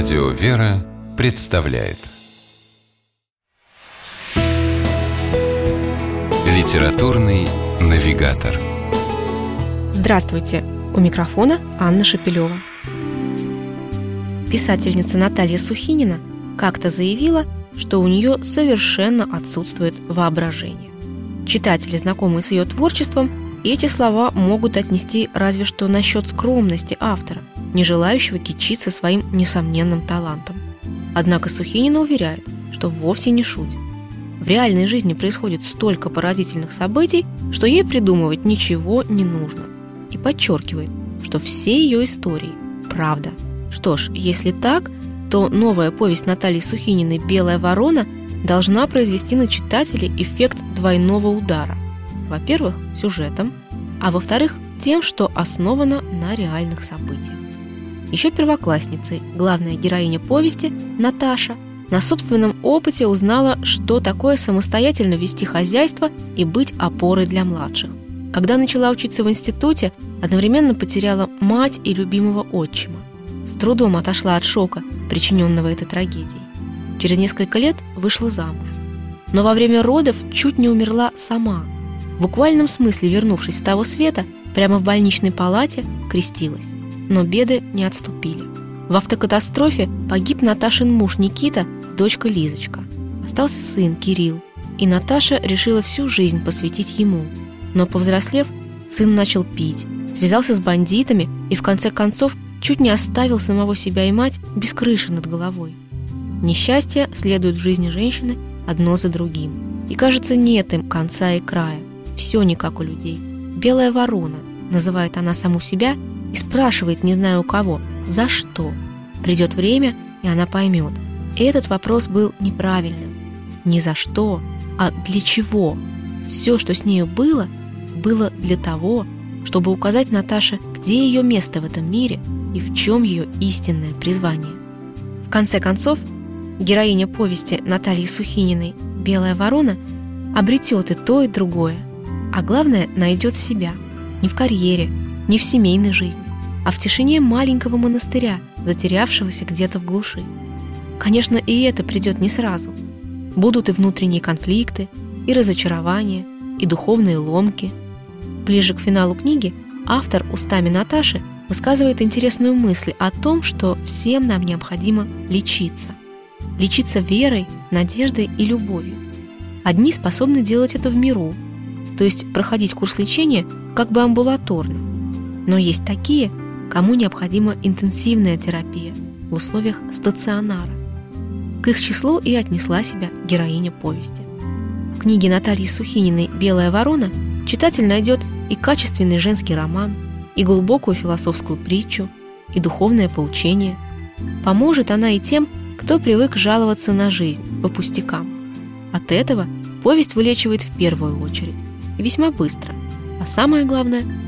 Радио «Вера» представляет Литературный навигатор Здравствуйте! У микрофона Анна Шапилева. Писательница Наталья Сухинина как-то заявила, что у нее совершенно отсутствует воображение. Читатели, знакомые с ее творчеством, эти слова могут отнести разве что насчет скромности автора, не желающего кичиться своим несомненным талантом. Однако Сухинина уверяет, что вовсе не шутит. В реальной жизни происходит столько поразительных событий, что ей придумывать ничего не нужно. И подчеркивает, что все ее истории – правда. Что ж, если так, то новая повесть Натальи Сухининой «Белая ворона» должна произвести на читателей эффект двойного удара. Во-первых, сюжетом, а во-вторых, тем, что основано на реальных событиях. Еще первоклассницей главная героиня повести, Наташа, на собственном опыте узнала, что такое самостоятельно вести хозяйство и быть опорой для младших. Когда начала учиться в институте, одновременно потеряла мать и любимого отчима. С трудом отошла от шока, причиненного этой трагедией. Через несколько лет вышла замуж. Но во время родов чуть не умерла сама. В буквальном смысле, вернувшись с того света, прямо в больничной палате крестилась. Но беды не отступили. В автокатастрофе погиб Наташин муж Никита, дочка Лизочка. Остался сын Кирилл, и Наташа решила всю жизнь посвятить ему. Но повзрослев, сын начал пить, связался с бандитами и в конце концов чуть не оставил самого себя и мать без крыши над головой. Несчастья следуют в жизни женщины одно за другим. И кажется, нет им конца и края. Все не как у людей. «Белая ворона» называет она саму себя и спрашивает, не знаю у кого, за что. Придет время, и она поймет. И этот вопрос был неправильным. Не за что, а для чего. Все, что с нею было, было для того, чтобы указать Наташе, где ее место в этом мире и в чем ее истинное призвание. В конце концов, героиня повести Натальи Сухининой «Белая ворона» обретет и то, и другое, а главное найдет себя не в карьере, не в семейной жизни, а в тишине маленького монастыря, затерявшегося где-то в глуши. Конечно, и это придет не сразу. Будут и внутренние конфликты, и разочарования, и духовные ломки. Ближе к финалу книги автор устами Наташи высказывает интересную мысль о том, что всем нам необходимо лечиться. Лечиться верой, надеждой и любовью. Одни способны делать это в миру, то есть проходить курс лечения как бы амбулаторно. Но есть такие, кому необходима интенсивная терапия в условиях стационара. К их числу и отнесла себя героиня повести. В книге Натальи Сухининой «Белая ворона» читатель найдет и качественный женский роман, и глубокую философскую притчу, и духовное поучение. Поможет она и тем, кто привык жаловаться на жизнь по пустякам. От этого повесть вылечивает в первую очередь, и весьма быстро, а самое главное –